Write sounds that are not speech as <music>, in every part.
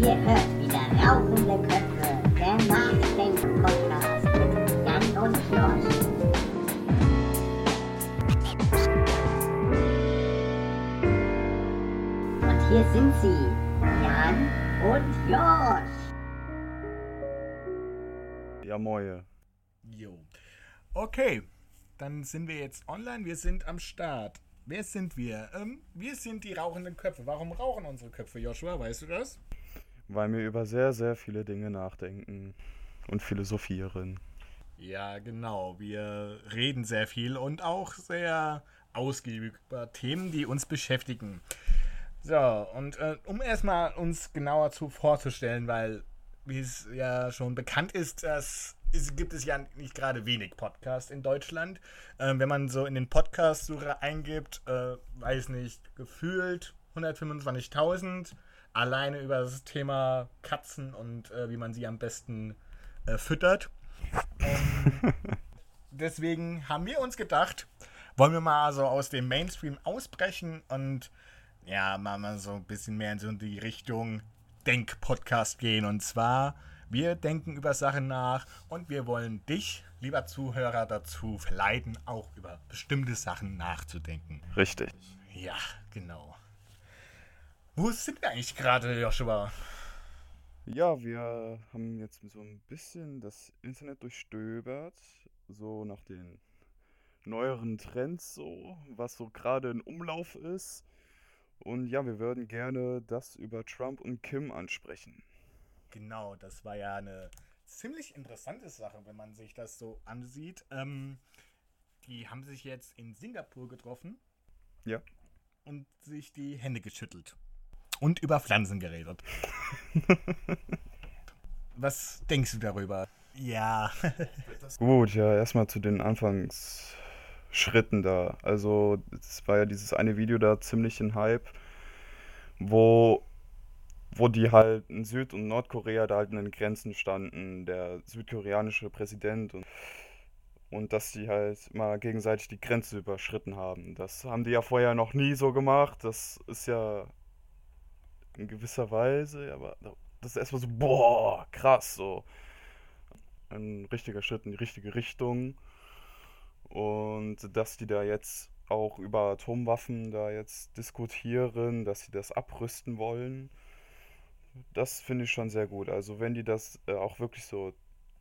Ihr hört wieder Rauchende Köpfe, der Nachdenk-Podcast mit Jan und Josh. Und hier sind sie, Jan und Josh. Ja, moje. Jo. Okay, dann sind wir jetzt online. Wir sind am Start. Wer sind wir? Ähm, wir sind die rauchenden Köpfe. Warum rauchen unsere Köpfe, Joshua? Weißt du das? Weil wir über sehr, sehr viele Dinge nachdenken und philosophieren. Ja, genau. Wir reden sehr viel und auch sehr ausgiebig über Themen, die uns beschäftigen. So, und äh, um erstmal uns genauer zu vorzustellen, weil, wie es ja schon bekannt ist, dass es gibt es ja nicht gerade wenig Podcasts in Deutschland. Ähm, wenn man so in den Podcast-Sucher eingibt, äh, weiß nicht, gefühlt 125.000 alleine über das Thema Katzen und äh, wie man sie am besten äh, füttert. Ähm, <laughs> deswegen haben wir uns gedacht, wollen wir mal so aus dem Mainstream ausbrechen und ja, mal, mal so ein bisschen mehr in so die Richtung Denk-Podcast gehen. Und zwar, wir denken über Sachen nach und wir wollen dich, lieber Zuhörer, dazu verleiten, auch über bestimmte Sachen nachzudenken. Richtig. Ja, genau. Wo sind wir eigentlich gerade, Joshua? Ja, wir haben jetzt so ein bisschen das Internet durchstöbert, so nach den neueren Trends, so, was so gerade in Umlauf ist. Und ja, wir würden gerne das über Trump und Kim ansprechen. Genau, das war ja eine ziemlich interessante Sache, wenn man sich das so ansieht. Ähm, die haben sich jetzt in Singapur getroffen Ja. und sich die Hände geschüttelt. Und über Pflanzen geredet. <laughs> Was denkst du darüber? Ja. <laughs> Gut, ja, erstmal zu den Anfangsschritten da. Also, es war ja dieses eine Video da ziemlich ein Hype, wo, wo die halt in Süd- und Nordkorea da halt in den Grenzen standen, der südkoreanische Präsident und, und dass die halt mal gegenseitig die Grenze überschritten haben. Das haben die ja vorher noch nie so gemacht. Das ist ja in gewisser Weise, aber das ist erstmal so, boah, krass, so ein richtiger Schritt in die richtige Richtung. Und dass die da jetzt auch über Atomwaffen da jetzt diskutieren, dass sie das abrüsten wollen, das finde ich schon sehr gut. Also wenn die das äh, auch wirklich so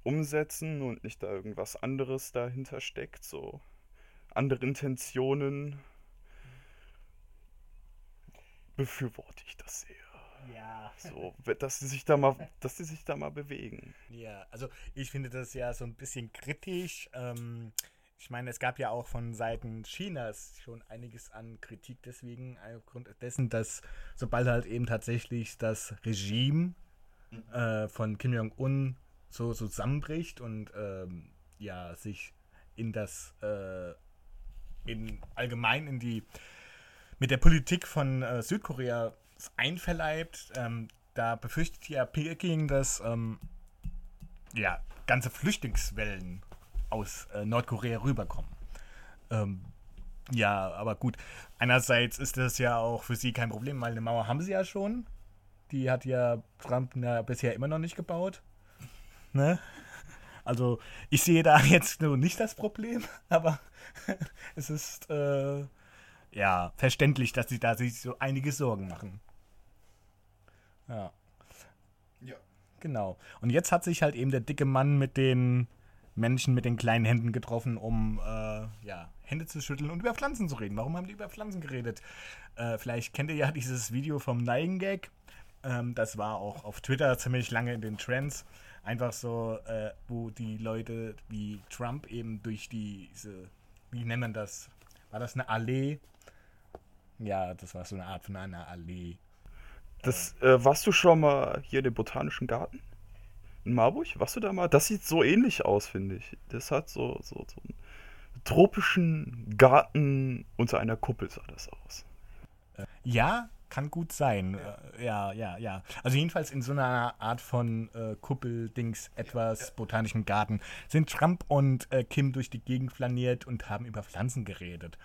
umsetzen und nicht da irgendwas anderes dahinter steckt, so andere Intentionen, befürworte ich das sehr. Ja. So, dass sie sich da mal, dass sie sich da mal bewegen. Ja, also ich finde das ja so ein bisschen kritisch. Ähm, ich meine, es gab ja auch von Seiten Chinas schon einiges an Kritik deswegen, aufgrund dessen, dass sobald halt eben tatsächlich das Regime äh, von Kim Jong-un so zusammenbricht und ähm, ja, sich in das, äh, in allgemein in die, mit der Politik von äh, Südkorea einverleibt, ähm, da befürchtet ja Peking, dass ähm, ja, ganze Flüchtlingswellen aus äh, Nordkorea rüberkommen. Ähm, ja, aber gut. Einerseits ist das ja auch für sie kein Problem, weil eine Mauer haben sie ja schon. Die hat ja Trump ja bisher immer noch nicht gebaut. Ne? Also ich sehe da jetzt nur nicht das Problem, <laughs> aber <laughs> es ist äh, ja verständlich, dass sie da sich so einige Sorgen machen. Ja. Ja. Genau. Und jetzt hat sich halt eben der dicke Mann mit den Menschen mit den kleinen Händen getroffen, um äh, ja, Hände zu schütteln und über Pflanzen zu reden. Warum haben die über Pflanzen geredet? Äh, vielleicht kennt ihr ja <laughs> dieses Video vom Neigen-Gag. Ähm, das war auch auf Twitter ziemlich lange in den Trends. Einfach so, äh, wo die Leute wie Trump eben durch diese, wie nennt man das? War das eine Allee? Ja, das war so eine Art von einer Allee. Das, äh, warst du schon mal hier in dem Botanischen Garten? In Marburg? Warst du da mal? Das sieht so ähnlich aus, finde ich. Das hat so, so, so einen tropischen Garten unter einer Kuppel sah das aus. Ja, kann gut sein. Äh, Ja, ja, ja. Also jedenfalls in so einer Art von äh, Kuppeldings, etwas botanischen Garten, sind Trump und äh, Kim durch die Gegend flaniert und haben über Pflanzen geredet.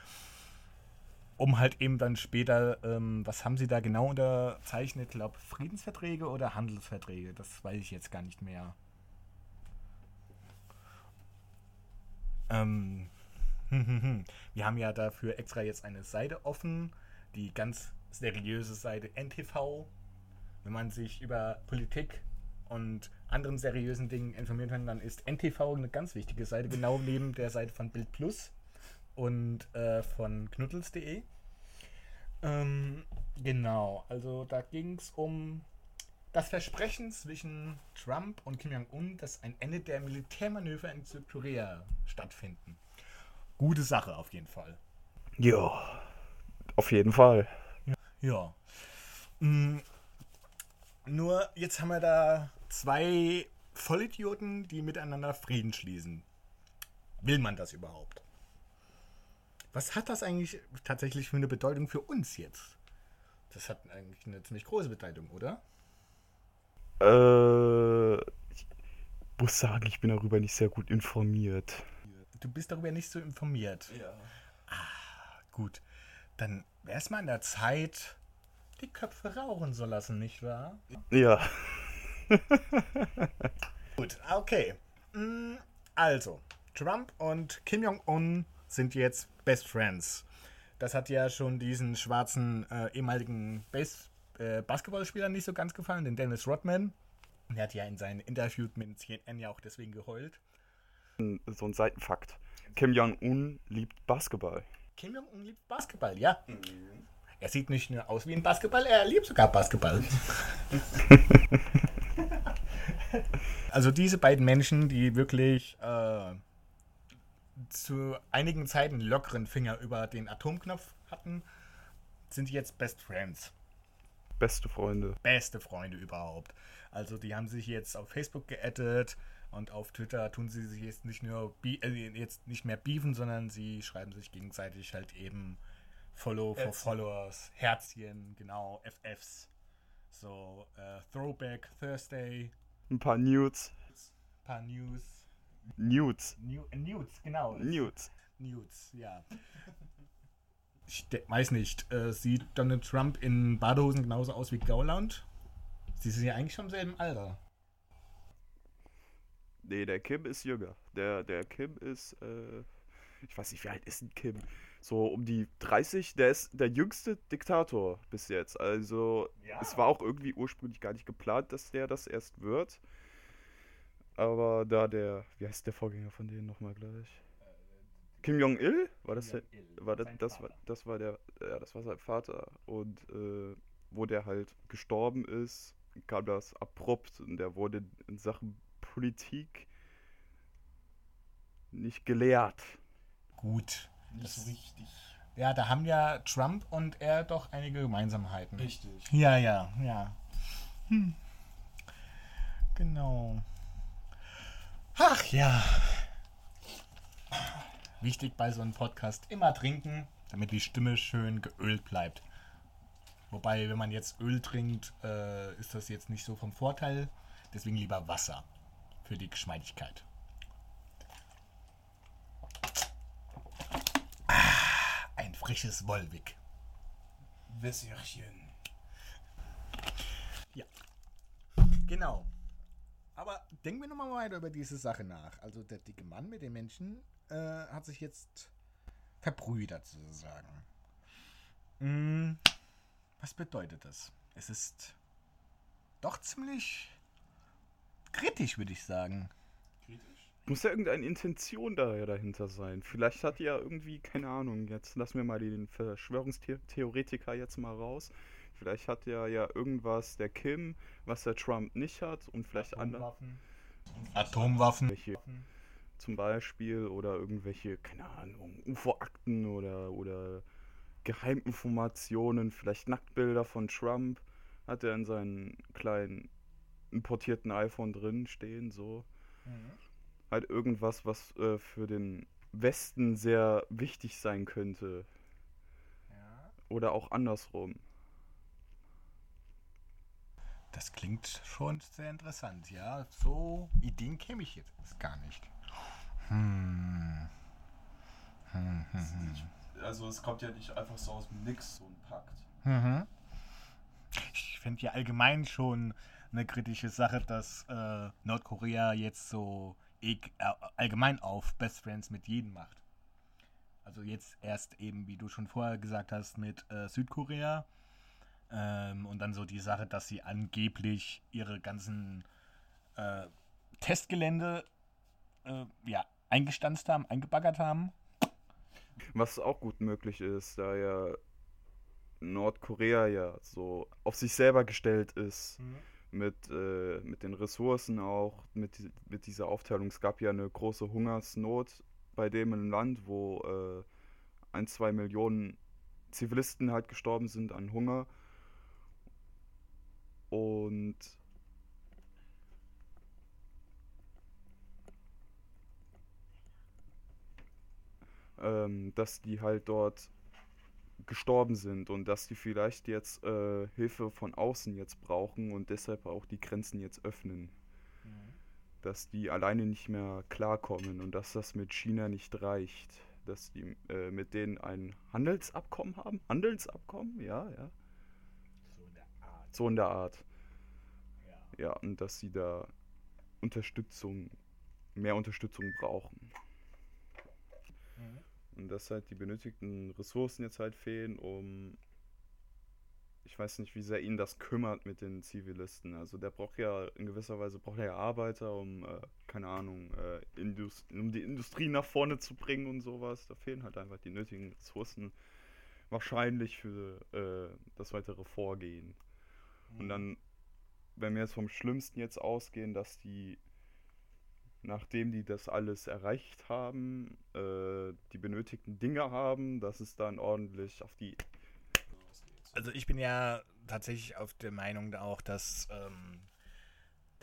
Um halt eben dann später, ähm, was haben sie da genau unterzeichnet? Ich glaube, Friedensverträge oder Handelsverträge? Das weiß ich jetzt gar nicht mehr. Ähm, <laughs> wir haben ja dafür extra jetzt eine Seite offen, die ganz seriöse Seite NTV. Wenn man sich über Politik und anderen seriösen Dingen informieren kann, dann ist NTV eine ganz wichtige Seite, genau neben der Seite von Bild Plus und äh, von knuddels.de. Ähm, genau, also da ging es um das Versprechen zwischen Trump und Kim Jong-un, dass ein Ende der Militärmanöver in Südkorea stattfinden. Gute Sache auf jeden Fall. Ja, auf jeden Fall. Ja. Mm, nur jetzt haben wir da zwei Vollidioten, die miteinander Frieden schließen. Will man das überhaupt? Was hat das eigentlich tatsächlich für eine Bedeutung für uns jetzt? Das hat eigentlich eine ziemlich große Bedeutung, oder? Äh, ich muss sagen, ich bin darüber nicht sehr gut informiert. Du bist darüber nicht so informiert. Ja. Gut, dann wäre es mal an der Zeit, die Köpfe rauchen zu lassen, nicht wahr? Ja. <laughs> Gut, okay. Mm, Also, Trump und Kim Jong-un sind jetzt Best Friends. Das hat ja schon diesen schwarzen äh, ehemaligen Base, äh, Basketballspieler nicht so ganz gefallen, den Dennis Rodman. Der hat ja in seinen Interviews mit CNN ja auch deswegen geheult. So ein Seitenfakt. Kim Jong-un liebt Basketball. Kim Jong-un liebt Basketball, ja. Er sieht nicht nur aus wie ein Basketball, er liebt sogar Basketball. <laughs> also diese beiden Menschen, die wirklich äh, zu einigen Zeiten lockeren Finger über den Atomknopf hatten, sind jetzt Best Friends. Beste Freunde. Beste Freunde überhaupt. Also die haben sich jetzt auf Facebook geaddet und auf Twitter tun sie sich jetzt nicht nur äh, jetzt nicht mehr beefen, sondern sie schreiben sich gegenseitig halt eben Follow for. Followers, Herzchen, genau, FFs. So, äh, Throwback Thursday, Ein paar Nudes. paar News. Nudes. New, Nudes, genau. Nudes. Nudes, ja. Ich weiß nicht, äh, sieht Donald Trump in Badehosen genauso aus wie Gauland? Sie sind ja eigentlich schon im selben Alter. Nee, der Kim ist jünger. Der, der Kim ist, äh, ich weiß nicht, wie alt ist denn Kim? So um die 30. Der ist der jüngste Diktator bis jetzt. Also, Ja. es war auch irgendwie ursprünglich gar nicht geplant, dass der das erst wird. Aber da der, wie heißt der Vorgänger von denen nochmal gleich? Kim Jong-il? War das der, war das, Sein das, war, Vater. das war der, ja, das war sein Vater. Und äh, wo der halt gestorben ist, kam das abrupt und der wurde in Sachen Politik nicht gelehrt. Gut. Nicht Das- so richtig. Ja, da haben ja Trump und er doch einige Gemeinsamheiten. Richtig. Ja, ja, ja. Hm. Genau. Ach ja. Wichtig bei so einem Podcast immer trinken, damit die Stimme schön geölt bleibt. Wobei, wenn man jetzt Öl trinkt, äh, ist das jetzt nicht so vom Vorteil. Deswegen lieber Wasser für die Geschmeidigkeit. Ah, ein frisches Wolwig. Wässerchen. Genau. Aber denken wir nochmal weiter über diese Sache nach. Also der dicke Mann mit den Menschen äh, hat sich jetzt verbrüdert sozusagen. Mm, was bedeutet das? Es ist doch ziemlich kritisch, würde ich sagen. Kritisch? Muss ja irgendeine Intention da ja dahinter sein. Vielleicht hat die ja irgendwie, keine Ahnung, jetzt lassen wir mal den Verschwörungstheoretiker jetzt mal raus. Vielleicht hat ja ja irgendwas der Kim, was der Trump nicht hat und vielleicht andere. Atomwaffen. Welche zum Beispiel oder irgendwelche, keine Ahnung, UFO-Akten oder, oder Geheiminformationen, vielleicht Nacktbilder von Trump hat er in seinem kleinen importierten iPhone drin stehen, so. Mhm. Halt irgendwas, was äh, für den Westen sehr wichtig sein könnte. Ja. Oder auch andersrum. Das klingt schon sehr interessant, ja. So Ideen käme ich jetzt gar nicht. Hm. Hm, hm, hm. also es kommt ja nicht einfach so aus dem Nix, so ein Pakt. Mhm. Ich finde ja allgemein schon eine kritische Sache, dass äh, Nordkorea jetzt so äh, allgemein auf Best Friends mit jedem macht. Also jetzt erst eben, wie du schon vorher gesagt hast, mit äh, Südkorea. Ähm, und dann so die Sache, dass sie angeblich ihre ganzen äh, Testgelände äh, ja, eingestanzt haben, eingebaggert haben. Was auch gut möglich ist, da ja Nordkorea ja so auf sich selber gestellt ist. Mit, äh, mit den Ressourcen auch, mit, mit dieser Aufteilung. Es gab ja eine große Hungersnot bei dem im Land, wo äh, ein, zwei Millionen Zivilisten halt gestorben sind an Hunger. Und ähm, dass die halt dort gestorben sind und dass die vielleicht jetzt äh, Hilfe von außen jetzt brauchen und deshalb auch die Grenzen jetzt öffnen. Dass die alleine nicht mehr klarkommen und dass das mit China nicht reicht. Dass die äh, mit denen ein Handelsabkommen haben. Handelsabkommen? Ja, ja. So in der Art. So in der Art. Ja. Und dass sie da Unterstützung, mehr Unterstützung brauchen. Mhm. Und dass halt die benötigten Ressourcen jetzt halt fehlen, um. Ich weiß nicht, wie sehr ihn das kümmert mit den Zivilisten. Also der braucht ja in gewisser Weise braucht er ja Arbeiter, um, äh, keine Ahnung, äh, Indus um die Industrie nach vorne zu bringen und sowas. Da fehlen halt einfach die nötigen Ressourcen wahrscheinlich für äh, das weitere Vorgehen. Und dann, wenn wir jetzt vom Schlimmsten jetzt ausgehen, dass die, nachdem die das alles erreicht haben, äh, die benötigten Dinge haben, dass es dann ordentlich auf die. Also ich bin ja tatsächlich auf der Meinung auch, dass ähm,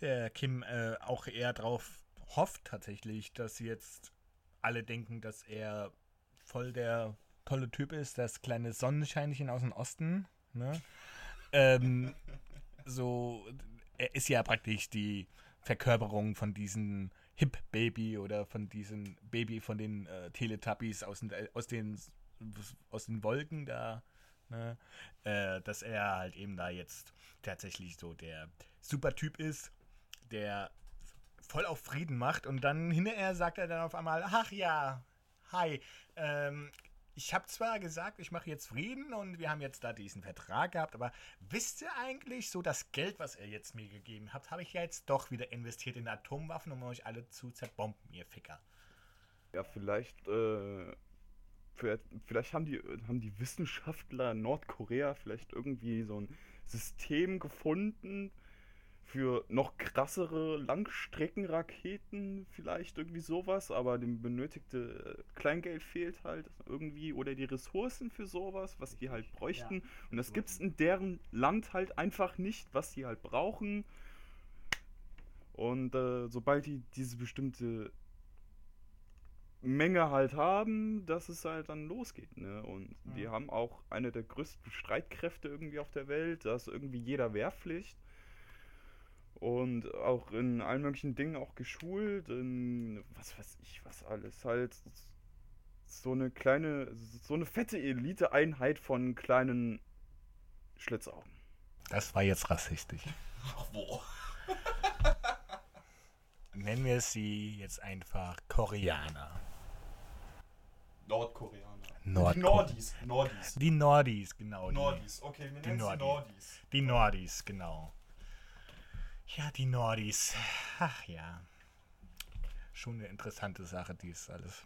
der Kim äh, auch eher darauf hofft tatsächlich, dass jetzt alle denken, dass er voll der tolle Typ ist, das kleine Sonnenscheinchen aus dem Osten. Ne? Ähm, so, er ist ja praktisch die Verkörperung von diesem Hip-Baby oder von diesem Baby von den äh, Teletubbies aus den, aus den aus den Wolken da ne? äh, dass er halt eben da jetzt tatsächlich so der Supertyp ist, der voll auf Frieden macht und dann hinterher sagt er dann auf einmal, ach ja, hi, ähm, ich habe zwar gesagt, ich mache jetzt Frieden und wir haben jetzt da diesen Vertrag gehabt, aber wisst ihr eigentlich, so das Geld, was ihr jetzt mir gegeben habt, habe ich ja jetzt doch wieder investiert in Atomwaffen, um euch alle zu zerbomben, ihr Ficker. Ja, vielleicht, äh, vielleicht, vielleicht haben die, haben die Wissenschaftler in Nordkorea vielleicht irgendwie so ein System gefunden für noch krassere Langstreckenraketen, vielleicht irgendwie sowas, aber dem benötigte äh, Kleingeld fehlt halt irgendwie oder die Ressourcen für sowas, was die halt bräuchten. Und das gibt's in deren Land halt einfach nicht, was die halt brauchen. Und äh, sobald die diese bestimmte Menge halt haben, dass es halt dann losgeht. Ne? Und die haben auch eine der größten Streitkräfte irgendwie auf der Welt. Da ist irgendwie jeder Wehrpflicht. Und auch in allen möglichen Dingen auch geschult. In was weiß ich, was alles. Halt so eine kleine, so eine fette Elite-Einheit von kleinen Schlitzaugen. Das war jetzt rassistisch. Ach, wo? <laughs> Nennen wir sie jetzt einfach Koreaner. Nordkoreaner. Nordko- Die Nordis. Nordis. Die Nordis, genau. Die, Nordis. Okay, wir nennen sie Nordis. Nordis. die Nordis, genau. Ja, die Nordis. Ach ja. Schon eine interessante Sache, dies alles.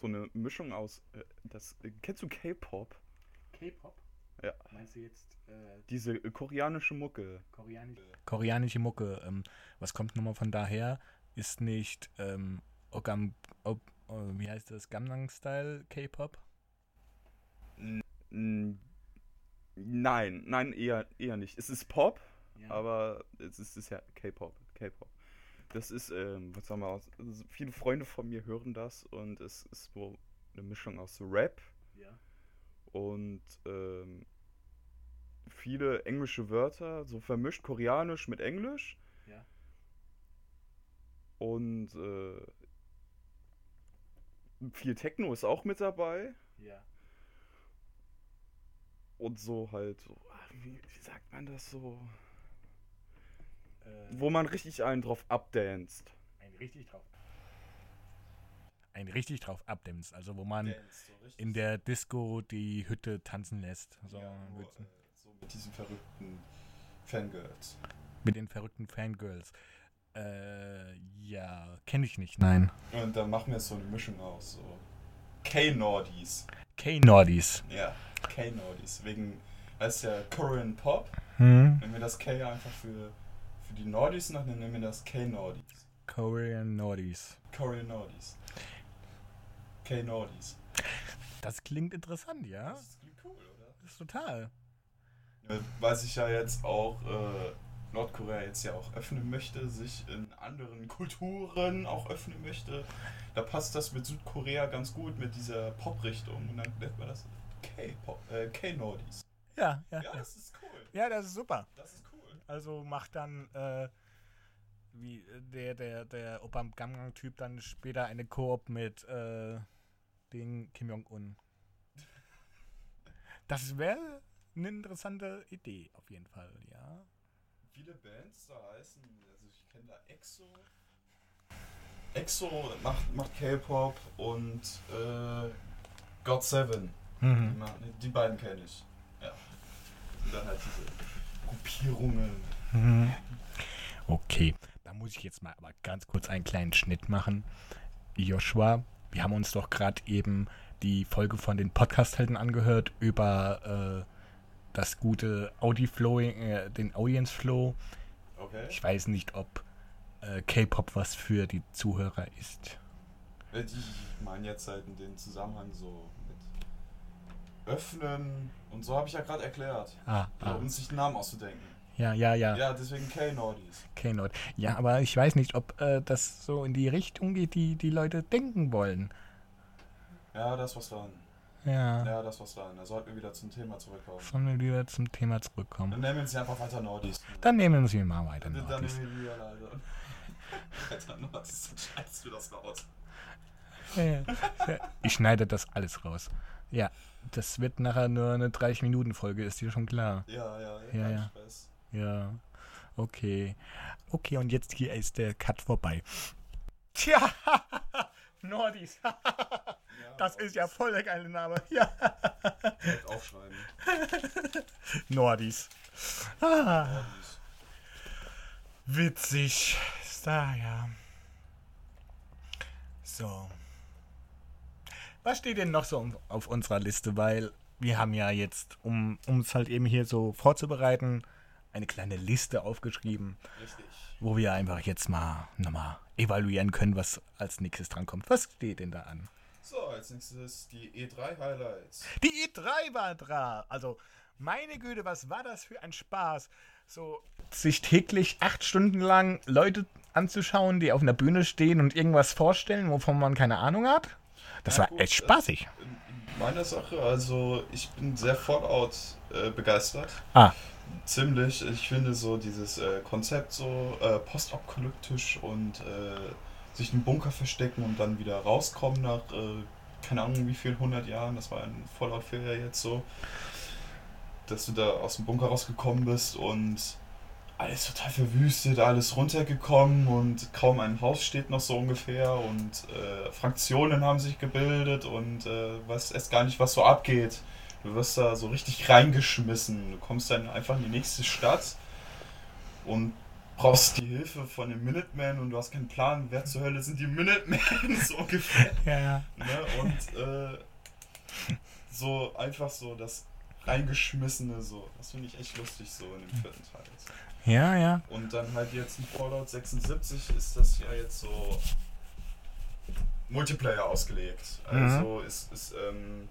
So eine Mischung aus. Äh, das, äh, kennst du K-Pop? K-Pop? Ja. Meinst du jetzt äh, Diese äh, koreanische Mucke. koreanische? Koreanische Mucke. Ähm, was kommt nochmal von daher? Ist nicht ähm, Ogam, ob, äh, wie heißt das? Gangnam Style K-Pop? Nein, nein, eher, eher nicht. Es ist Pop, Ja. aber es ist, ist ja K-Pop. K-Pop. Das ist, ähm, was sagen wir, aus, also viele Freunde von mir hören das und es ist so eine Mischung aus Rap Ja. und ähm, viele englische Wörter, so vermischt Koreanisch mit Englisch. Ja. Und äh, viel Techno ist auch mit dabei. Ja. Und so halt, so, wie, wie sagt man das so? Äh, Wo man richtig einen drauf abdanzt. ein richtig drauf. Ein richtig drauf abdämmst, also wo man Dance, so in der Disco die Hütte tanzen lässt. So, ja, wo, mit, äh, so mit diesen verrückten Fangirls. mit den verrückten Fangirls. Äh, ja, kenne ich nicht, nein. Und dann machen wir so eine Mischung aus, so K-Nordies. K-Nordis. Ja, K-Nordies. Wegen, als ja Korean Pop, Hm? wenn wir das K einfach für, für die Nordies noch, dann nennen wir das K-Nordies. Korean Nordis. Korean Nordies. K-Nordies. Das klingt interessant, ja? Das klingt cool, oder? Das ist total. Äh, Weil sich ja jetzt auch äh, Nordkorea jetzt ja auch öffnen möchte, sich in anderen Kulturen auch öffnen möchte, da passt das mit Südkorea ganz gut mit dieser Pop-Richtung und dann nennt man das äh, K-Nordies. Ja, ja, Ja, ja. das ist cool. Ja, das ist super. Das ist cool. Also macht dann äh, wie äh, der der der Gangnam Typ dann später eine Koop mit äh, den Kim Jong Un. Das wäre eine interessante Idee auf jeden Fall, ja. Viele Bands da heißen, also ich kenne da EXO. EXO macht, macht K-Pop und äh, God Seven. Die, Mhm. machen- die beiden kenne ich. Ja. Und dann halt diese Gruppierungen. Mhm. Okay, da muss ich jetzt mal aber ganz kurz einen kleinen Schnitt machen. Joshua, wir haben uns doch gerade eben die Folge von den Podcast-Helden angehört über äh, das gute Audi-Flowing, äh, den Audience Flow. Okay. Ich weiß nicht, ob äh, K-Pop was für die Zuhörer ist. Äh, die- Ich meine jetzt halt in den Zusammenhang so Öffnen und so habe ich ja gerade erklärt. Ah, ah. um sich einen Namen auszudenken. Ja, ja, ja. Ja, deswegen K-Nordies. K-Note. Ja, aber ich weiß nicht, ob äh, das so in die Richtung geht, die die Leute denken wollen. Ja, das was dran. Ja. Ja, das was dran. Da sollten wir wieder zum Thema zurückkommen. Sollen wir wieder zum Thema Dann zurückkommen? nennen wir sie einfach weiter Nordis. Dann nehmen wir sie mal weiter. Dann Nordis. nehmen wir die alle, Alter. Weiter <laughs> Nordis, dann schneidest du das raus. Ja, ja. Ich schneide das alles raus. Ja, das wird nachher nur eine 30-Minuten-Folge, ist dir schon klar. Ja, ja, Ja, ja. Stress. Ja, okay. Okay, und jetzt hier ist der Cut vorbei. Tja, <laughs> Nordis. <laughs> Ja, Das ist ja voll der geile Name. <laughs> Ja, aufschreiben. Nordis. Ah, Nordis. witzig. Da, ja. So. Was steht denn noch so auf unserer Liste? Weil wir haben ja jetzt, um es halt eben hier so vorzubereiten, eine kleine Liste aufgeschrieben. Richtig. wo wir einfach jetzt mal nochmal evaluieren können, was als nächstes drankommt. Was steht denn da an? So, als nächstes die E3 Highlights. Die E3 war dran. Also, meine Güte, was war das für ein Spaß? So, sich täglich acht Stunden lang Leute anzuschauen, die auf einer Bühne stehen und irgendwas vorstellen, wovon man keine Ahnung hat. Das Ja, war gut, echt spaßig. In meiner Sache, also ich bin sehr Fallout äh, begeistert. Ah, Ziemlich. Ich finde so dieses äh, Konzept so äh, postapokalyptisch und äh, sich in einen Bunker verstecken und dann wieder rauskommen nach, äh, keine Ahnung wie vielen hundert Jahren, das war in Fallout 4 ja jetzt so, dass du da aus dem Bunker rausgekommen bist und alles total verwüstet, alles runtergekommen und kaum ein Haus steht noch so ungefähr und äh, Fraktionen haben sich gebildet und äh, weißt erst gar nicht, was so abgeht. Du wirst da so richtig reingeschmissen. Du kommst dann einfach in die nächste Stadt und brauchst die Hilfe von den Minutemen und du hast keinen Plan, wer zur Hölle sind die Minutemen, <laughs> so ungefähr. ja, ja. Ne? Und äh, so einfach so das reingeschmissene, so. Das finde ich echt lustig so in dem vierten Teil. Ja, ja. Und dann halt jetzt in Fallout 76 ist das ja jetzt so Multiplayer ausgelegt. Also ist, ist ähm,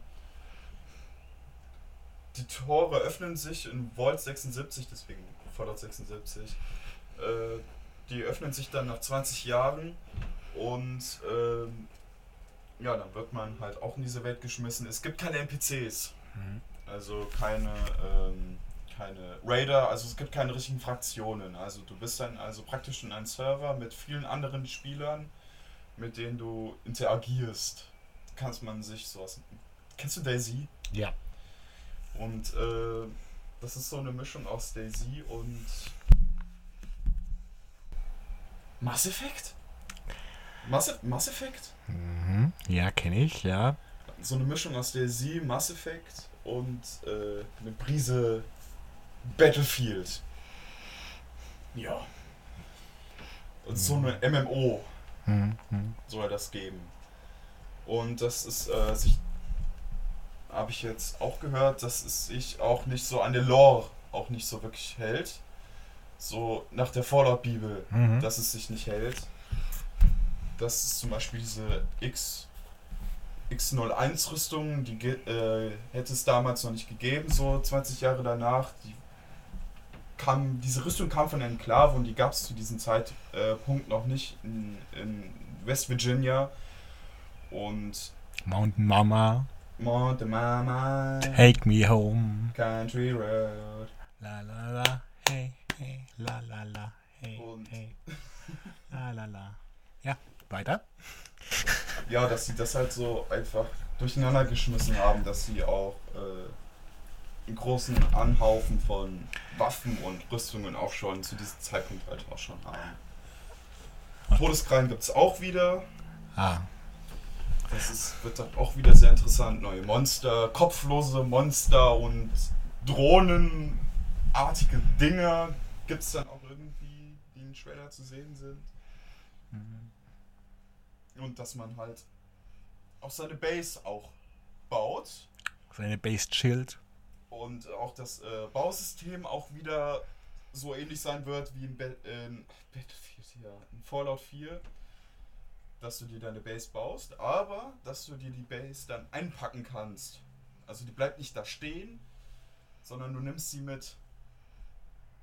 die Tore öffnen sich in Vault 76, deswegen Fallout 76. Äh, die öffnen sich dann nach 20 Jahren und ähm, ja, dann wird man halt auch in diese Welt geschmissen. Es gibt keine NPCs. Mhm. Also keine, ähm, keine Raider, also es gibt keine richtigen Fraktionen. Also du bist dann also praktisch in einem Server mit vielen anderen Spielern, mit denen du interagierst. kann man sich sowas. Kennst du Daisy? Ja. Und äh, das ist so eine Mischung aus Daisy und Mass Effect? Mass, Mass Effect? Mhm. Ja, kenne ich, ja. So eine Mischung aus Daisy, Mass Effect und äh, eine Prise Battlefield. Ja. Und so eine MMO Mhm. mhm. soll das geben. Und das ist äh, sich habe ich jetzt auch gehört, dass es sich auch nicht so an der Lore auch nicht so wirklich hält. So nach der Fallout-Bibel, Mhm. dass es sich nicht hält. Das ist zum Beispiel diese X X01-Rüstung, die äh, hätte es damals noch nicht gegeben, so 20 Jahre danach. Die kam, diese Rüstung kam von Enklave und die gab es zu diesem Zeitpunkt Punkt noch nicht in, in West Virginia. Und Mountain Mama, Monte Mama, take me home. Country Road. La la la, hey, hey, la la la, hey, Und- hey, la la la. Ja, weiter. Ja, dass sie das halt so einfach durcheinander geschmissen haben, dass sie auch äh, großen Anhaufen von Waffen und Rüstungen auch schon zu diesem Zeitpunkt halt auch schon haben. Todeskrallen gibt es auch wieder. Ah, Das ist, wird dann auch wieder sehr interessant. Neue Monster, kopflose Monster und drohnenartige Dinger gibt es dann auch irgendwie, die im Trailer zu sehen sind. Und dass man halt auch seine Base auch baut seine Base chillt. Und auch das äh, Bausystem auch wieder so ähnlich sein wird wie in, Be in Battlefield hier, in Fallout 4, dass du dir deine Base baust, aber dass du dir die Base dann einpacken kannst. Also die bleibt nicht da stehen, sondern du nimmst sie mit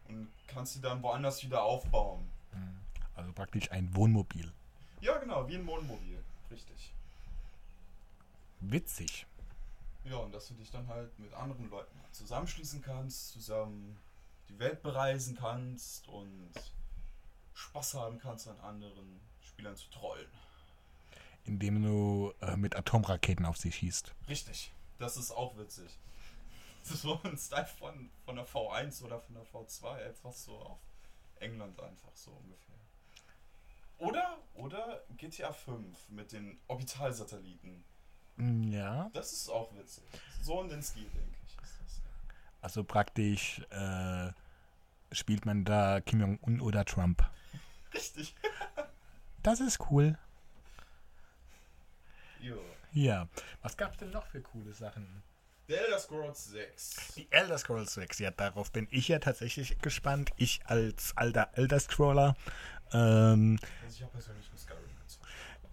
und kannst sie dann woanders wieder aufbauen. Also praktisch ein Wohnmobil. Ja, genau, wie ein Wohnmobil, richtig. Witzig. Ja, und dass du dich dann halt mit anderen Leuten halt zusammenschließen kannst, zusammen die Welt bereisen kannst und Spaß haben kannst, an anderen Spielern zu trollen. Indem du äh, mit Atomraketen auf sie schießt. Richtig, das ist auch witzig. Das <laughs> ist so ein Style von, von der V1 oder von der V2, etwas so auf England einfach so ungefähr. Oder, oder GTA 5 mit den Orbitalsatelliten. Ja. Das ist auch witzig. So in den Stil, denke ich, ist das. Also praktisch äh, spielt man da Kim Jong-un oder Trump. Richtig. <laughs> Das ist cool. Jo. Ja. Was gab's denn noch für coole Sachen? The Elder Scrolls 6. Die Elder Scrolls 6, ja, darauf bin ich ja tatsächlich gespannt. Ich als alter Elder Scroller. Ähm, Also ich habe persönlich nur Skyrim.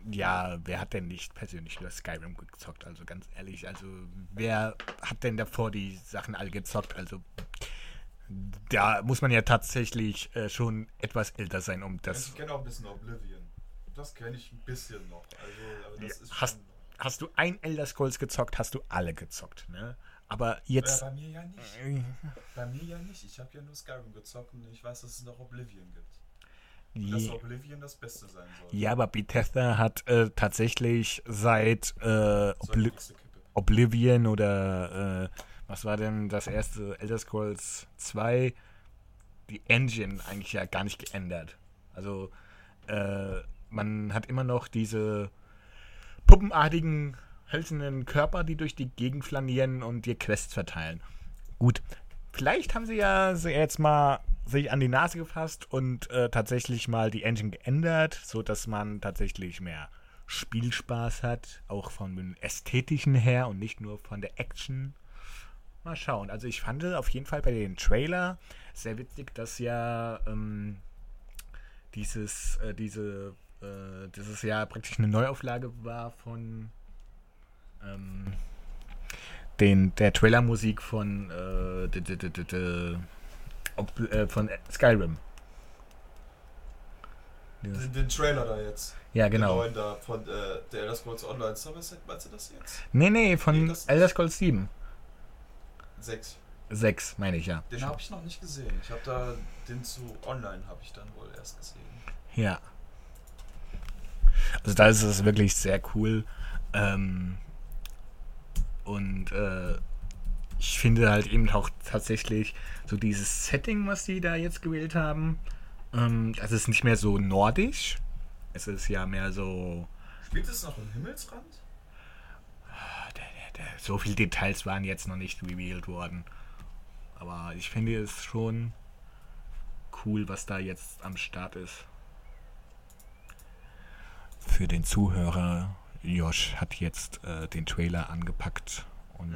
Ja, wer hat denn nicht persönlich nur Skyrim gezockt? Also ganz ehrlich, also wer hat denn davor die Sachen alle gezockt? Also da muss man ja tatsächlich äh, schon etwas älter sein, um das. ich kenne auch ein bisschen Oblivion. Das kenne ich ein bisschen noch. Also, aber das Ja, ist hast- schon. Hast du ein Elder Scrolls gezockt, hast du alle gezockt, ne? Aber Ja, jetzt. bei mir ja nicht. Bei mir ja nicht. Ich habe ja nur Skyrim gezockt und ich weiß, dass es noch Oblivion gibt. Dass Ja. Oblivion das Beste sein soll. Ja, aber Bethesda hat äh, tatsächlich seit äh, Obli. Oblivion oder äh, was war denn das erste Elder Scrolls 2 die Engine eigentlich ja gar nicht geändert. Also äh, man hat immer noch diese puppenartigen hölzernen Körper, die durch die Gegend flanieren und dir Quests verteilen. Gut, vielleicht haben sie ja jetzt mal sich an die Nase gefasst und äh, tatsächlich mal die Engine geändert, so dass man tatsächlich mehr Spielspaß hat, auch von dem ästhetischen her und nicht nur von der Action. Mal schauen. Also ich fand auf jeden Fall bei den Trailer sehr witzig, dass ja ähm, dieses, äh, diese, äh, dieses ja praktisch eine Neuauflage war von ähm, den, der Trailermusik von, äh, ob, äh, von Skyrim. Den, den Trailer da jetzt. Ja, Den genau. neuen da von äh, der Elder Scrolls Online Somerset. Meinst du das jetzt? Nee, nee, von Nee, Elder Scrolls 7. 6. 6, meine ich ja. Den habe ich noch nicht gesehen. Ich habe da den zu Online habe ich dann wohl erst gesehen. Ja. Also da ist es wirklich sehr cool. Ähm, und äh, ich finde halt eben auch tatsächlich so dieses Setting, was die da jetzt gewählt haben, ähm, das ist nicht mehr so nordisch. Es ist ja mehr so. Spielt es noch im Himmelsrand? So viele Details waren jetzt noch nicht revealed worden. Aber ich finde es schon cool, was da jetzt am Start ist. Für den Zuhörer, Josh hat jetzt äh, den Trailer angepackt und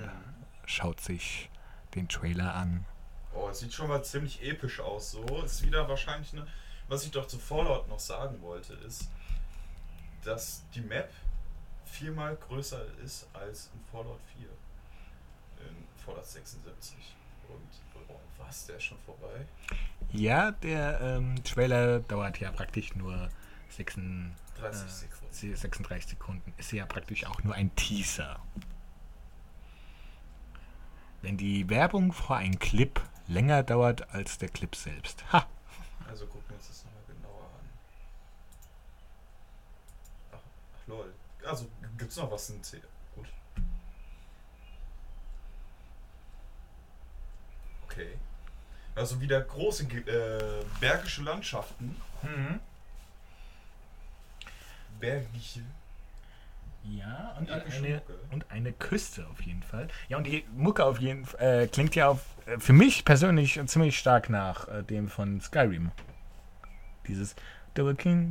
schaut sich den Trailer an. Oh, es sieht schon mal ziemlich episch aus. So ist wieder wahrscheinlich eine. Was ich doch zu Fallout noch sagen wollte, ist, dass die Map viermal größer ist als in Fallout 4. In Fallout 76. Und oh, was, der ist schon vorbei? Ja, der ähm, Trailer dauert ja praktisch nur 36, 30 äh, Sekunden. 36 Sekunden. Ist ja praktisch auch nur ein Teaser. Wenn die Werbung vor einem Clip länger dauert als der Clip selbst. Ha! Also gucken wir uns das nochmal genauer an. Ach, ach lol. Also gibt's noch was in C? Gut. Okay. Also wieder große äh, bergische Landschaften. Bergische. Ja, und Epische eine, und eine Küste auf jeden Fall. Ja, und die Mucke auf jeden Fall äh, klingt ja auf, äh, für mich persönlich ziemlich stark nach äh, dem von Skyrim. Dieses Okay,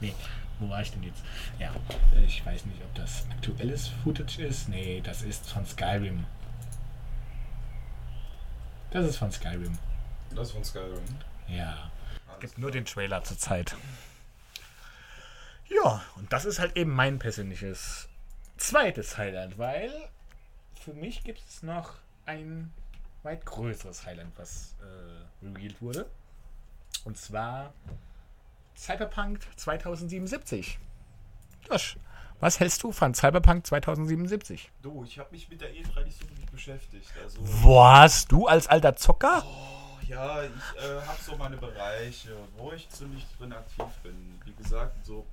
Nee, wo war ich denn jetzt? Ja, ich weiß nicht, ob das aktuelles Footage ist. Nee, das ist von Skyrim. Das ist von Skyrim. Das ist von Skyrim. Ja. Alles Gibt nur den Trailer zur Zeit. Ja, und das ist halt eben mein persönliches zweites Highlight, weil für mich gibt es noch ein weit größeres Highlight, was äh, revealed wurde. Und zwar Cyberpunk 2077. Josh, was hältst du von Cyberpunk 2077? Du, ich habe mich mit der E3 nicht so wirklich beschäftigt. Also, Was? Du als alter Zocker? ja, ich äh, habe so meine Bereiche, wo ich ziemlich drin aktiv bin. Wie gesagt, so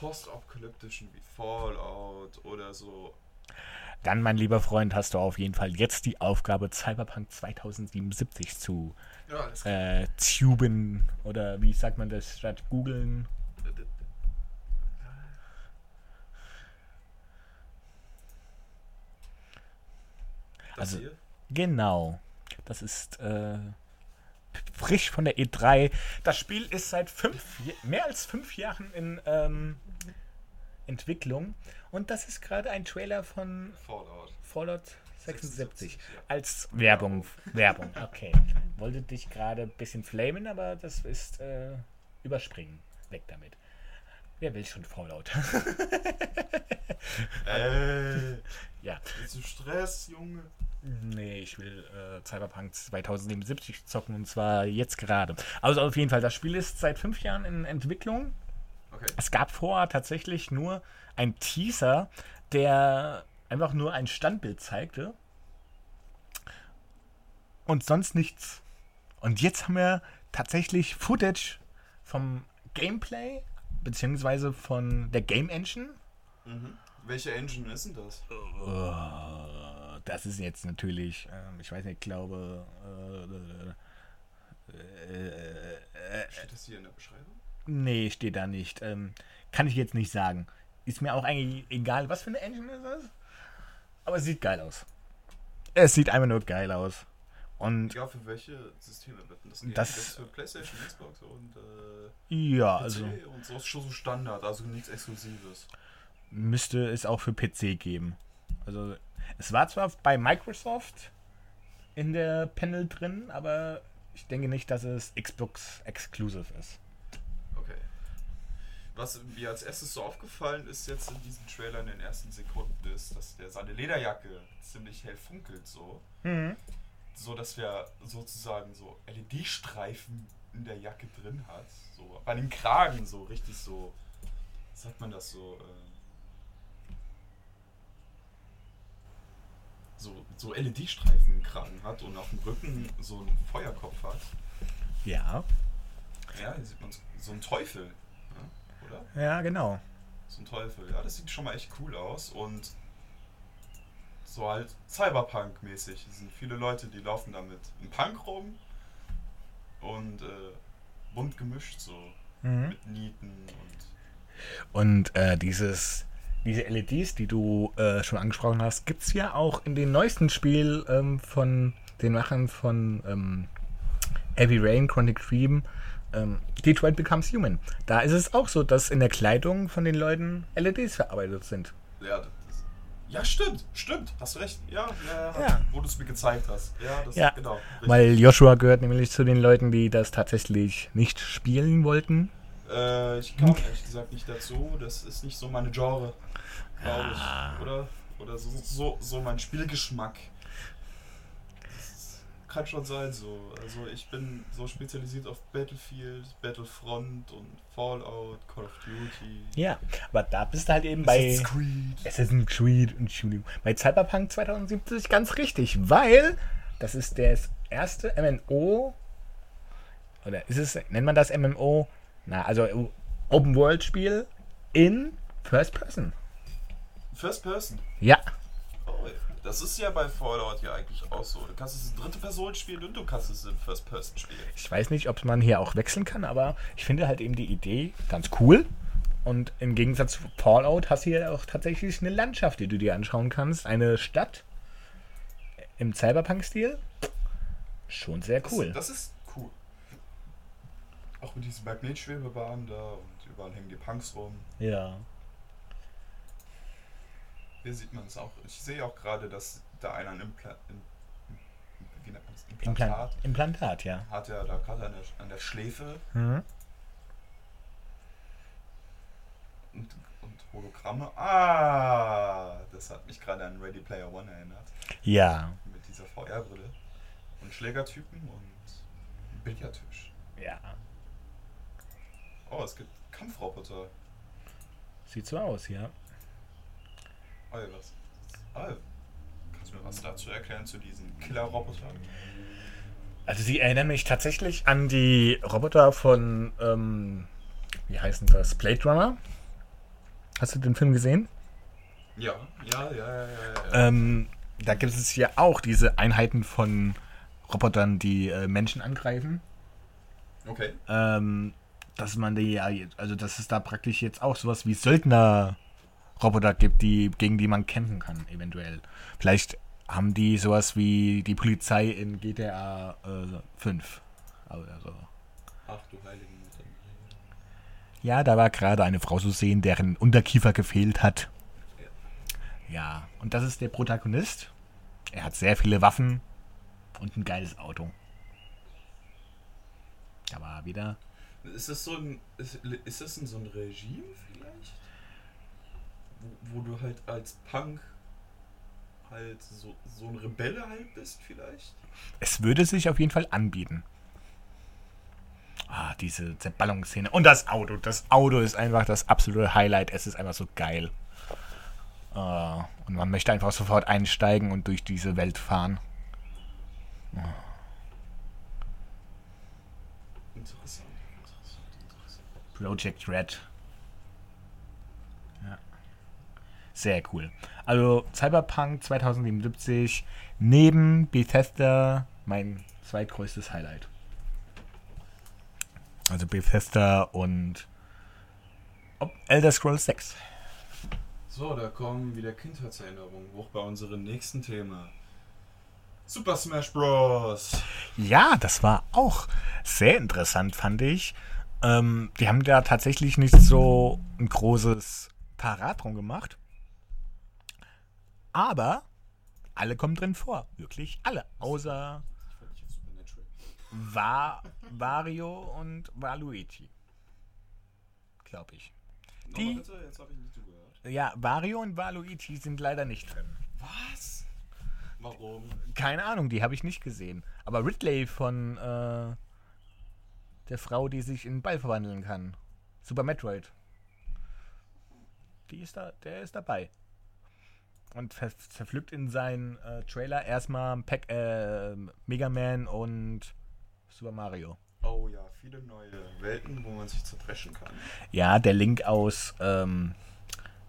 postapokalyptischen wie Fallout oder so. Dann, mein lieber Freund, hast du auf jeden Fall jetzt die Aufgabe, Cyberpunk 2077 zu Ja, äh, tuben oder wie sagt man das statt googeln? Also- hier? Genau. Das ist äh, frisch von der E3. Das Spiel ist seit fünf, mehr als fünf Jahren in ähm, Entwicklung und das ist gerade ein Trailer von Fallout. Fallout 76 ja. als Werbung. Werbung, okay. Wollte dich gerade ein bisschen flamen, aber das ist äh, überspringen. Weg damit. Wer will schon Fallout? <laughs> Äh, <laughs> ja. bist du Stress, Junge? Nee, ich will äh, Cyberpunk 2077 zocken und zwar jetzt gerade. Also auf jeden Fall, das Spiel ist seit fünf Jahren in Entwicklung. Okay. Es gab vorher tatsächlich nur ein Teaser, der einfach nur ein Standbild zeigte. Und sonst nichts. Und jetzt haben wir tatsächlich Footage vom Gameplay, beziehungsweise von der Game Engine. Mhm. Welche Engine ist denn das? Oh, das ist jetzt natürlich, ähm, ich weiß nicht, ich glaube. Äh, äh, äh, Steht das hier in der Beschreibung? Nee, steht da nicht. Ähm, kann ich jetzt nicht sagen. Ist mir auch eigentlich egal, was für eine Engine ist das. Aber es sieht geil aus. Es sieht einfach nur geil aus. Und Ja, für welche Systeme wird das? Das- das für PlayStation, Xbox und äh, ja, PC also und so ist schon so Standard, also nichts Exklusives. müsste es auch für PC geben. Also es war zwar bei Microsoft in der Panel drin, aber ich denke nicht, dass es Xbox Exclusive ist. Was mir als erstes so aufgefallen ist jetzt in diesem Trailer in den ersten Sekunden ist, dass der seine Lederjacke ziemlich hell funkelt so. So dass wir sozusagen so LED-Streifen in der Jacke drin hat. So bei dem Kragen so richtig so. Sagt man das so? Äh, so, so LED-Streifen im Kragen hat und auf dem Rücken so einen Feuerkopf hat. Ja. Ja, hier sieht man so- so einen Teufel. Ja, oder? Ja, genau. So ein Teufel. Ja, das sieht schon mal echt cool aus und so halt Cyberpunk-mäßig. Es sind viele Leute, die laufen damit im Punk rum und äh, bunt gemischt so Mhm. mit Nieten und Und äh, dieses, diese LEDs, die du äh, schon angesprochen hast, gibt es ja auch in dem neuesten Spiel ähm, von den Machern von ähm, Heavy Rain, Chronic Dream, ähm, Detroit Becomes Human. Da ist es auch so, dass in der Kleidung von den Leuten LEDs verarbeitet sind. ja, das, ja, stimmt, stimmt, hast recht. Ja, ja, ja, Ja. wo du es mir gezeigt hast. Ja, das Ja, genau. richtig. Weil Joshua gehört nämlich zu den Leuten, die das tatsächlich nicht spielen wollten. Äh, ich kam ehrlich gesagt nicht dazu. Das ist nicht so meine Genre, glaube Ah. ich. Oder, oder so, so, so mein Spielgeschmack. Kann schon sein so. Also ich bin so spezialisiert auf Battlefield, Battlefront und Fallout, Call of Duty. Ja, aber da bist du halt eben bei Assassin's Creed. Assassin's Creed, Entschuldigung, bei Cyberpunk 2070 ganz richtig, weil das ist das erste MMO, oder ist es, nennt man das MMO? Na, also Open World Spiel in First Person. First Person. Ja, das ist ja bei Fallout ja eigentlich auch so. Du kannst es in dritte Person spielen und du kannst es in First Person spielen. ich weiß nicht, ob man hier auch wechseln kann, aber ich finde halt eben die Idee ganz cool. Und im Gegensatz zu Fallout hast du hier auch tatsächlich eine Landschaft, die du dir anschauen kannst. Eine Stadt im Cyberpunk-Stil. Schon sehr Das- cool. Das, ist cool. Auch mit diesen Magnetschwebebahnen da und überall hängen die Punks rum. Ja. Hier sieht man es auch. Ich sehe auch gerade, dass da einer ein Impla? Implan Implantat Implantat, ja. hat er da gerade an der, an der Schläfe Mhm. und, und Hologramme. Ah, das hat mich gerade an Ready Player One erinnert. Ja. Mit dieser VR-Brille. Und Schlägertypen und Billardtisch. Ja. Oh, es gibt Kampfroboter. Sieht so aus, ja. Ja, was? Ah, kannst du mir was dazu erklären zu diesen Killer-Robotern? Also sie erinnern mich tatsächlich an die Roboter von, ähm, wie heißen das? Blade Runner. Hast du den Film gesehen? Ja, ja, ja, ja, ja. ja. Ähm, da gibt es ja auch diese Einheiten von Robotern, die äh, Menschen angreifen. Okay. Ähm, dass man die ja, also dass es da praktisch jetzt auch sowas wie Söldner-Roboter gibt, die, gegen die man kämpfen kann, eventuell. Vielleicht haben die sowas wie die Polizei in GTA äh, 5. Oder so. Ach du Heiligen Mutter. Ja, da war gerade eine Frau zu sehen, deren Unterkiefer gefehlt hat. Ja, und das ist der Protagonist. Er hat sehr viele Waffen und ein geiles Auto. Da war er wieder. Ist das so ein. Ist, ist das ein, so ein Regime? Wo, wo du halt als Punk halt so, so ein Rebelle halt bist vielleicht? Es würde sich auf jeden Fall anbieten. Ah, diese Zerballungsszene. Und das Auto. Das Auto ist einfach das absolute Highlight. Es ist einfach so geil. Ah, und man möchte einfach sofort einsteigen und durch diese Welt fahren. Interessant, interessant, interessant. Project Red. Ja. Sehr cool. Also Cyberpunk 2077 neben Bethesda mein zweitgrößtes Highlight. Also Bethesda und Elder Scrolls 6. So, da kommen wieder Kindheitserinnerungen hoch bei unserem nächsten Thema. Super Smash Bros. Ja, das war auch sehr interessant, fand ich. Ähm, die haben da tatsächlich nicht so ein großes Parat drum gemacht. Aber alle kommen drin vor. Wirklich alle. Außer. Va Vario und Waluigi. Glaube ich. Die- bitte, jetzt habe ich nicht zugehört. Ja, Vario und Waluigi sind leider nicht drin. Was? Warum? Keine Ahnung, die habe ich nicht gesehen. Aber Ridley von äh, der Frau, die sich in Ball verwandeln kann. Super Metroid. Die ist da, der ist dabei. Und ver zerpflückt in seinen äh, Trailer erstmal Pack, äh, Mega Man und Super Mario. Oh ja, viele neue Welten, wo man sich zerpreschen kann. Ja, der Link aus ähm,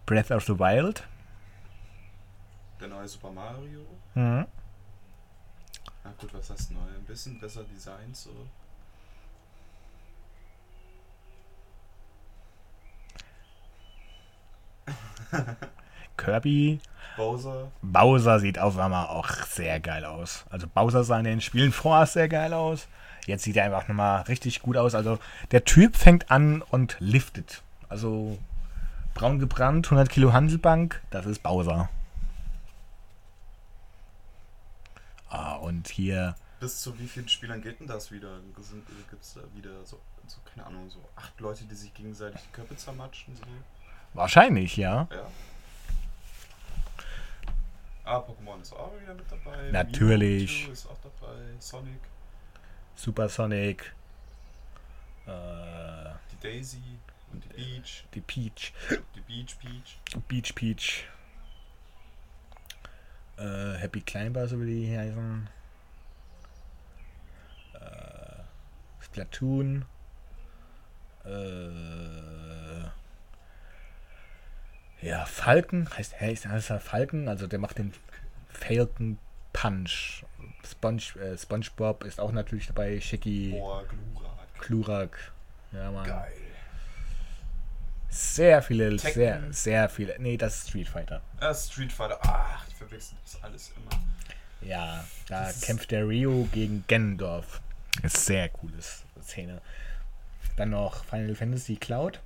Breath of the Wild. Der neue Super Mario. Mhm. Na gut, was heißt neu? Ein bisschen besser designt so. Kirby. Bowser. Bowser sieht auf einmal auch sehr geil aus. Also Bowser sah in den Spielen vorher sehr geil aus. Jetzt sieht er einfach nochmal richtig gut aus. Also der Typ fängt an und liftet. Also braun gebrannt, 100 Kilo Handelbank, das ist Bowser. Ah, und hier, Bis zu wie vielen Spielern geht denn das wieder? Gibt es da wieder so, so, keine Ahnung, so acht Leute, die sich gegenseitig die Köpfe zermatschen? So? wahrscheinlich, ja. Ja. Ah, Pokémon ist auch wieder mit dabei. Natürlich. Mewtwo ist auch dabei. Sonic, Supersonic, äh, die Daisy und die Peach. die Peach, Die Beach Peach. Beach Peach, äh, Happy Climber, so wie die heißen, äh, Splatoon, äh, ja, Falken, heißt, heißt, heißt er Falken, also der macht den Falcon Punch. Sponge, äh, SpongeBob ist auch natürlich dabei, Shaggy, Boah, Glurak. Klurak. Ja, Mann. Geil. Sehr viele, Tekken. sehr, sehr viele. Nee, das ist Street Fighter. Ah, Street Fighter. Ach, ich verwechsel das alles immer. Ja, da Das kämpft der Rio gegen Ganondorf. Ist sehr coole Szene. Dann noch Final Fantasy Cloud.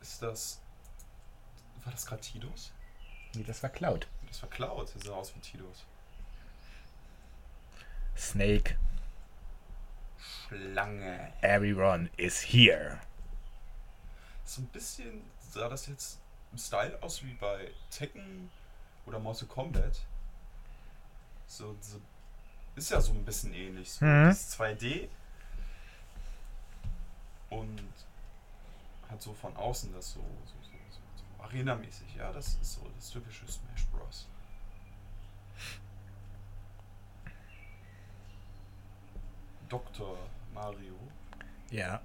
Ist das. War das gerade Tidus? Nee, das war Cloud. Das war Cloud. Der sah aus wie Tidus. Snake, Schlange. everyone is here. So ein bisschen sah das jetzt im Style aus wie bei Tekken oder Mortal Kombat. So, so ist ja so ein bisschen ähnlich. So Mhm. das 2D und hat so von außen das so, so Arena-mäßig. Ja, das ist so das typische Smash Bros. Dr. Mario. Ja.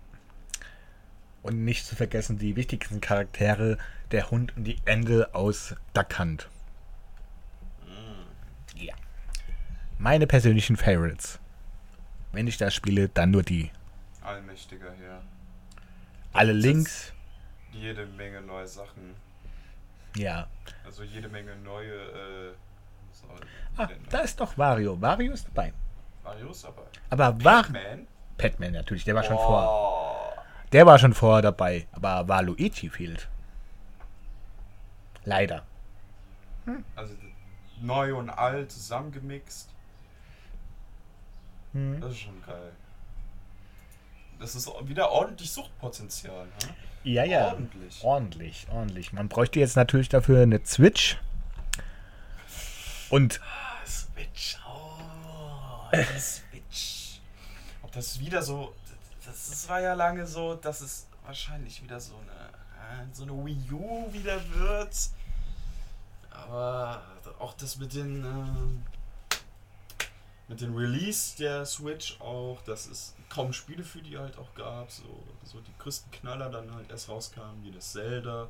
Und nicht zu vergessen die wichtigsten Charaktere, der Hund und die Ende aus Duck Hunt. Ja. Meine persönlichen Favorites. Wenn ich das spiele, dann nur die. Allmächtiger Herr. Alle Links. Jede Menge neue Sachen. Ja. Also jede Menge neue. Äh, Ah, noch? da ist doch Wario. Wario ist dabei. Mario ist dabei. Aber war Man. Pac-Man natürlich, der war schon vor. Oh. Der war schon vorher dabei. Aber war Luigi fehlt. Leider. Also neu und alt zusammengemixt. Hm. Das ist schon geil. Das ist wieder ordentlich Suchtpotenzial. Ne? Ja, ja. Ordentlich. Ordentlich, ordentlich. Man bräuchte jetzt natürlich dafür eine Switch. Und Ah, Switch. Oh, die Switch. Ob das wieder so. Das, das war ja lange so, dass es wahrscheinlich wieder so eine, äh, so eine Wii U wieder wird. Aber auch das mit den. ähm, mit dem Release der Switch auch, dass es kaum Spiele für die halt auch gab. So, so die größten Knaller dann halt erst rauskamen, wie das Zelda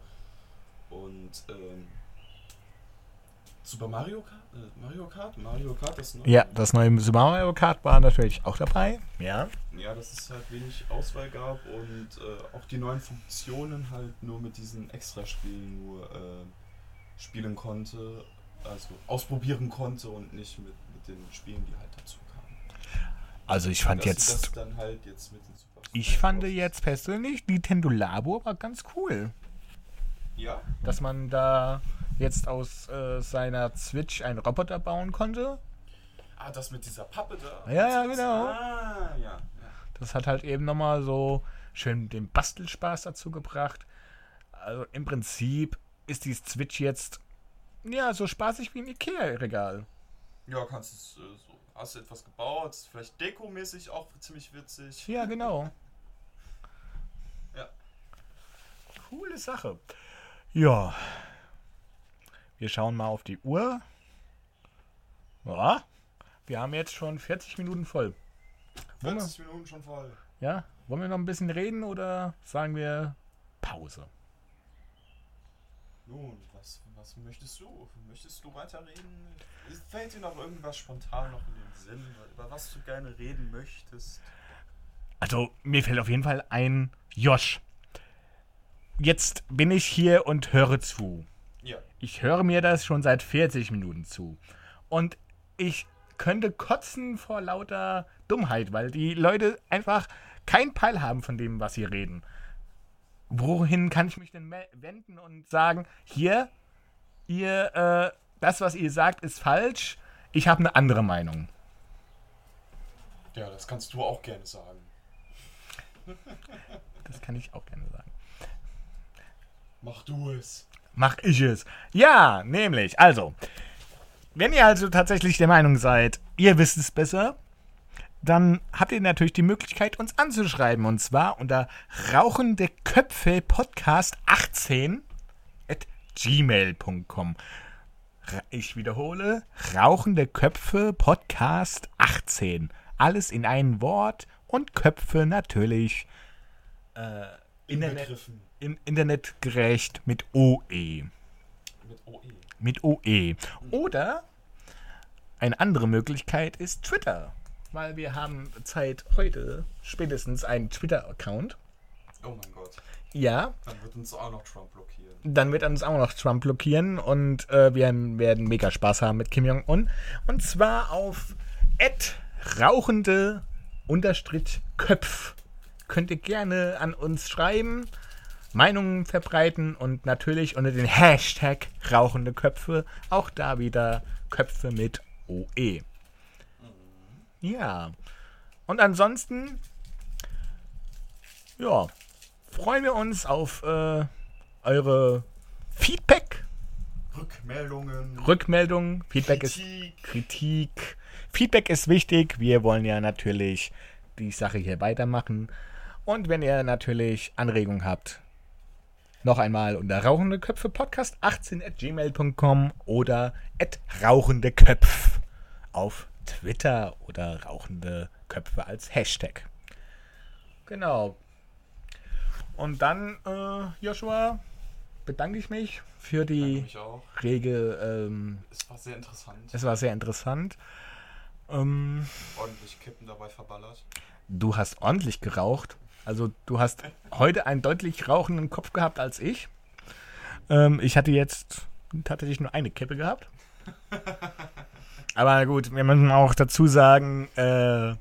und ähm, Super Mario Kart? Äh, Mario Kart? Mario Kart, das neue. ja, das neue Super Mario Kart war natürlich auch dabei. Ja. Ja, dass es halt wenig Auswahl gab und äh, auch die neuen Funktionen halt nur mit diesen Extraspielen nur äh, spielen konnte, also ausprobieren konnte und nicht mit, mit den Spielen, die halt dazu. Also ich fand jetzt. Halt jetzt Ich fand Bros. jetzt persönlich Nintendo Labo war ganz cool. Ja, Dass man da jetzt aus äh, seiner Switch einen Roboter bauen konnte. ah, das mit dieser Pappe da. Ja, ja, genau. Ah, ja. ja. Das hat halt eben nochmal so schön den Bastelspaß dazu gebracht. Also im Prinzip ist die Switch jetzt ja so spaßig wie ein Ikea-Regal. Ja, kannst es äh, so. Hast du etwas gebaut, vielleicht dekomäßig auch ziemlich witzig. Ja, genau. <laughs> Ja. Coole Sache. Ja. Wir schauen mal auf die Uhr. Ja, wir haben jetzt schon 40 Minuten voll. Wollen wir, 40 Minuten schon voll. ja, wollen wir noch ein bisschen reden oder sagen wir Pause? Nun, was, was möchtest du? Möchtest du weiterreden? Fällt dir noch irgendwas spontan noch in Sinn, über was du gerne reden möchtest? Also, mir fällt auf jeden Fall ein, Josh. Jetzt bin ich hier und höre zu. Ja. Ich höre mir das schon seit 40 Minuten zu. Und ich könnte kotzen vor lauter Dummheit, weil die Leute einfach kein Peil haben von dem, was sie reden. Wohin kann ich mich denn wenden und sagen, hier, ihr, äh, das, was ihr sagt, ist falsch. Ich habe eine andere Meinung. Ja, das kannst du auch gerne sagen. <laughs> Das kann ich auch gerne sagen. Mach du es. Mach ich es. Ja, nämlich. Also, wenn ihr also tatsächlich der Meinung seid, ihr wisst es besser, dann habt ihr natürlich die Möglichkeit, uns anzuschreiben. Und zwar unter rauchende Köpfe Podcast 18 at gmail.com. Ich wiederhole, rauchende Köpfe Podcast 18. Alles in ein Wort und Köpfe natürlich äh, Internet, in, internetgerecht mit OE Mit OE. mit OE. Oder eine andere Möglichkeit ist Twitter. Weil wir haben seit heute spätestens einen Twitter-Account. Oh mein Gott. Ja, Dann wird uns auch noch Trump blockieren. dann wird uns auch noch Trump blockieren und äh, wir werden mega Spaß haben mit Kim Jong-un. Und zwar auf rauchende unterstrich Köpf. Könnt ihr gerne an uns schreiben, Meinungen verbreiten und natürlich unter den Hashtag rauchende Köpfe auch da wieder Köpfe mit OE. Ja. Und ansonsten, ja, freuen wir uns auf äh, eure Feedback, Rückmeldungen. Rückmeldungen. Feedback ist Kritik. Feedback ist wichtig. Wir wollen ja natürlich die Sache hier weitermachen. Und wenn ihr natürlich Anregungen habt, noch einmal unter rauchende Köpfe Podcast 18 at gmail.com oder at rauchende Köpf auf Twitter oder rauchende Köpfe als Hashtag. Genau. Und dann, äh, Joshua, bedanke ich mich für die rege ähm, Es war sehr interessant. es war sehr interessant. Ähm, Ordentlich Kippen dabei verballert. du hast ordentlich geraucht. Also du hast heute einen deutlich rauchenden Kopf gehabt als ich. Ähm, ich hatte jetzt tatsächlich nur eine Kippe gehabt. <laughs> Aber gut, wir müssen auch dazu sagen, äh,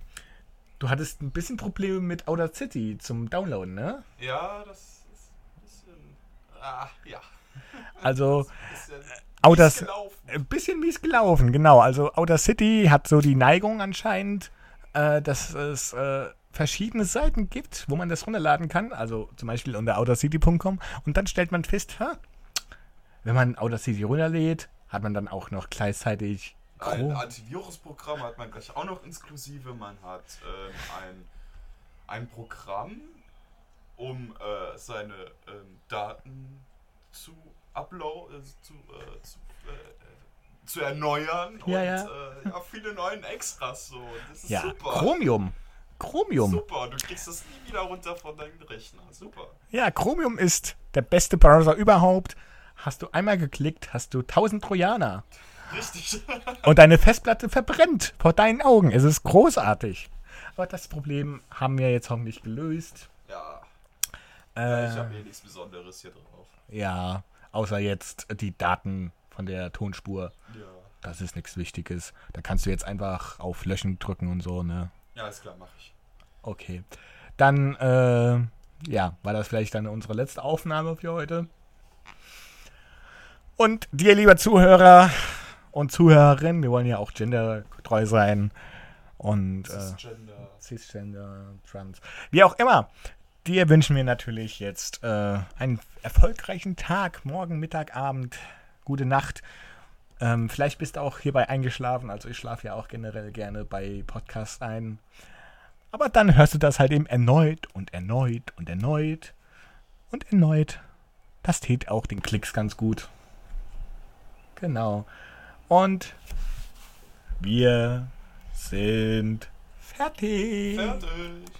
du hattest ein bisschen Probleme mit Outer City zum Downloaden, ne? Ja, das ist ein bisschen. Ah, ja. <laughs> Also Bisschen Outer, gelaufen. Ein bisschen mies gelaufen, genau. Also Outer City hat so die Neigung anscheinend, äh, dass es äh, verschiedene Seiten gibt, wo man das runterladen kann. Also zum Beispiel unter outercity.com. Und dann stellt man fest, ha, wenn man Outer City runterlädt, hat man dann auch noch gleichzeitig Ein. Antivirusprogramm hat man gleich auch noch inklusive. Man hat ähm, ein, ein Programm, um äh, seine ähm, Daten zu uploaden, äh, zu, äh, zu, äh, zu erneuern Ja, und ja. Äh, ja, viele neuen Extras so. Das ist Ja, super. Chromium. Chromium. Super, du kriegst das nie wieder runter von deinem Rechner. Super. Ja, Chromium ist der beste Browser überhaupt. Hast du einmal geklickt, hast du 1000 Trojaner. Richtig. <laughs> Und deine Festplatte verbrennt vor deinen Augen. Es ist großartig. Aber das Problem haben wir jetzt hoffentlich gelöst. ja, Äh, ich habe eh nichts Besonderes hier drauf. ja, außer jetzt die Daten von der Tonspur. Ja. Das ist nichts Wichtiges. Da kannst du jetzt einfach auf Löschen drücken und so, ne? Ja, ist klar, mache ich. Okay. Dann, äh, ja, war das vielleicht dann unsere letzte Aufnahme für heute. Und dir, lieber Zuhörer und Zuhörerin, wir wollen ja auch gendertreu sein. Und äh, Cisgender. Cisgender, Trans, wie auch immer. Dir wünschen wir natürlich jetzt äh, einen erfolgreichen Tag, morgen, Mittag, Abend, gute Nacht. Ähm, vielleicht bist du auch hierbei eingeschlafen. Also ich schlafe ja auch generell gerne bei Podcasts ein. Aber dann hörst du das halt eben erneut und erneut und erneut und erneut. Das tät auch den Klicks ganz gut. Genau. Und wir sind fertig. Fertig.